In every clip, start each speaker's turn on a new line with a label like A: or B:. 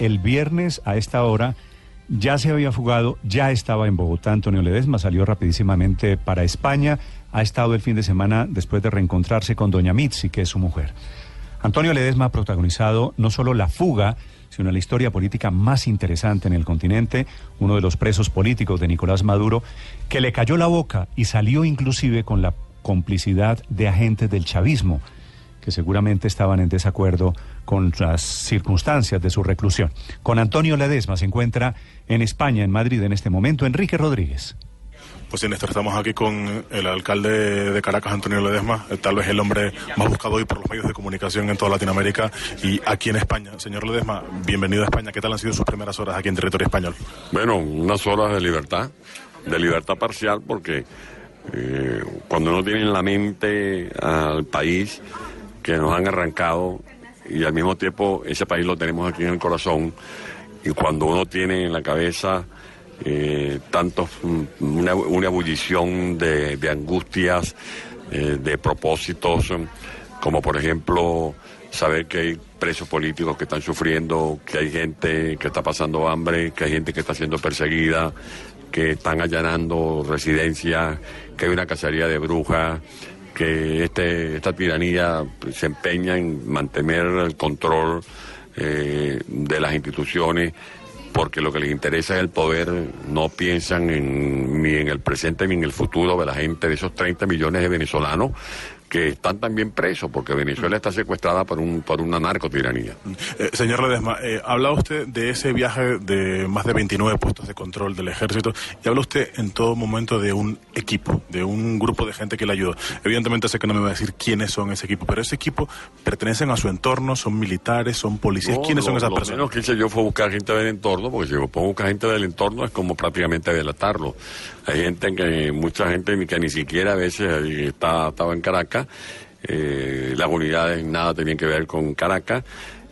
A: El viernes a esta hora ya se había fugado, ya estaba en Bogotá. Antonio Ledesma salió rapidísimamente para España. Ha estado el fin de semana después de reencontrarse con doña Mitzi, que es su mujer. Antonio Ledesma ha protagonizado no solo la fuga, sino la historia política más interesante en el continente, uno de los presos políticos de Nicolás Maduro, que le cayó la boca y salió inclusive con la complicidad de agentes del chavismo, que seguramente estaban en desacuerdo con las circunstancias de su reclusión. Con Antonio Ledesma se encuentra en España, en Madrid, en este momento, Enrique Rodríguez.
B: Pues sí, Néstor, estamos aquí con el alcalde de Caracas, Antonio Ledesma, eh, tal vez el hombre más buscado hoy por los medios de comunicación en toda Latinoamérica y aquí en España. Señor Ledesma, bienvenido a España. ¿Qué tal han sido sus primeras horas aquí en territorio español?
C: Bueno, unas horas de libertad, de libertad parcial, porque eh, cuando uno tiene en la mente al país que nos han arrancado y al mismo tiempo ese país lo tenemos aquí en el corazón, y cuando uno tiene en la cabeza eh, tanto una, una ebullición de, de angustias, eh, de propósitos, como por ejemplo saber que hay presos políticos que están sufriendo, que hay gente que está pasando hambre, que hay gente que está siendo perseguida, que están allanando residencias, que hay una cacería de brujas, que este, esta tiranía se empeña en mantener el control eh, de las instituciones porque lo que les interesa es el poder, no piensan en, ni en el presente ni en el futuro de la gente, de esos 30 millones de venezolanos que están también presos, porque Venezuela está secuestrada por, un, por una narcotiranía.
B: Eh, señor Ledesma, eh, habla usted de ese viaje de más de 29 puestos de control del ejército y habla usted en todo momento de un equipo, de un grupo de gente que le ayuda. Evidentemente sé que no me va a decir quiénes son ese equipo, pero ese equipo pertenecen a su entorno, son militares, son policías.
C: No,
B: ¿Quiénes son
C: lo-
B: esas
C: lo
B: personas?
C: menos que hice yo fue buscar gente del entorno, porque si yo pongo buscar gente del entorno es como prácticamente delatarlo. Hay gente que, mucha gente que ni siquiera a veces eh, está, estaba en Caracas, eh, las unidades nada tenían que ver con Caracas,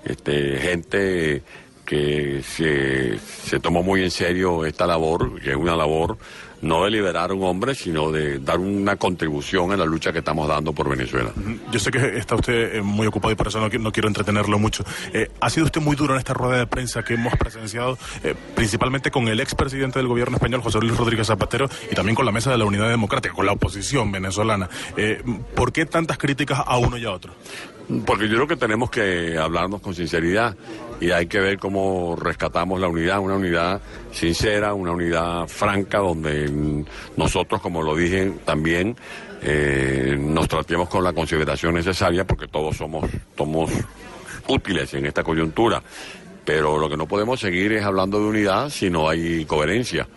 C: este, gente que se, se tomó muy en serio esta labor, que es una labor no de liberar a un hombre, sino de dar una contribución a la lucha que estamos dando por Venezuela.
B: Yo sé que está usted eh, muy ocupado y por eso no, no quiero entretenerlo mucho. Eh, ha sido usted muy duro en esta rueda de prensa que hemos presenciado, eh, principalmente con el expresidente del gobierno español, José Luis Rodríguez Zapatero, y también con la mesa de la Unidad Democrática, con la oposición venezolana. Eh, ¿Por qué tantas críticas a uno y a otro?
C: Porque yo creo que tenemos que hablarnos con sinceridad y hay que ver cómo rescatamos la unidad, una unidad sincera, una unidad franca, donde nosotros, como lo dije también, eh, nos tratemos con la consideración necesaria, porque todos somos, somos útiles en esta coyuntura. Pero lo que no podemos seguir es hablando de unidad si no hay coherencia.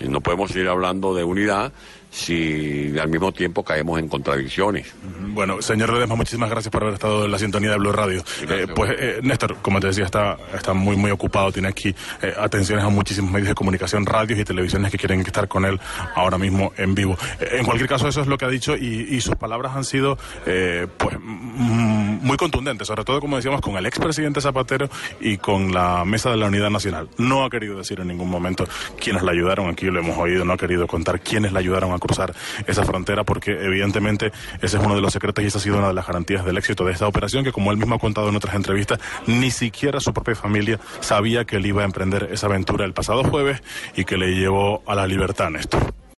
C: No podemos seguir hablando de unidad si al mismo tiempo caemos en contradicciones.
B: Bueno, señor Ledesma, muchísimas gracias por haber estado en la sintonía de Blue Radio. Eh, pues, eh, Néstor, como te decía, está, está muy, muy ocupado. Tiene aquí eh, atenciones a muchísimos medios de comunicación, radios y televisiones que quieren estar con él ahora mismo en vivo. Eh, en cualquier caso, eso es lo que ha dicho y, y sus palabras han sido, eh, pues, mm, muy contundentes, sobre todo, como decíamos, con el expresidente Zapatero y con la mesa de la Unidad Nacional. No ha querido decir en ningún momento quiénes la ayudaron, aquí lo hemos oído, no ha querido contar quiénes la ayudaron a cruzar esa frontera, porque evidentemente ese es uno de los secretos y esa ha sido una de las garantías del éxito de esta operación, que como él mismo ha contado en otras entrevistas, ni siquiera su propia familia sabía que él iba a emprender esa aventura el pasado jueves y que le llevó a la libertad, Néstor.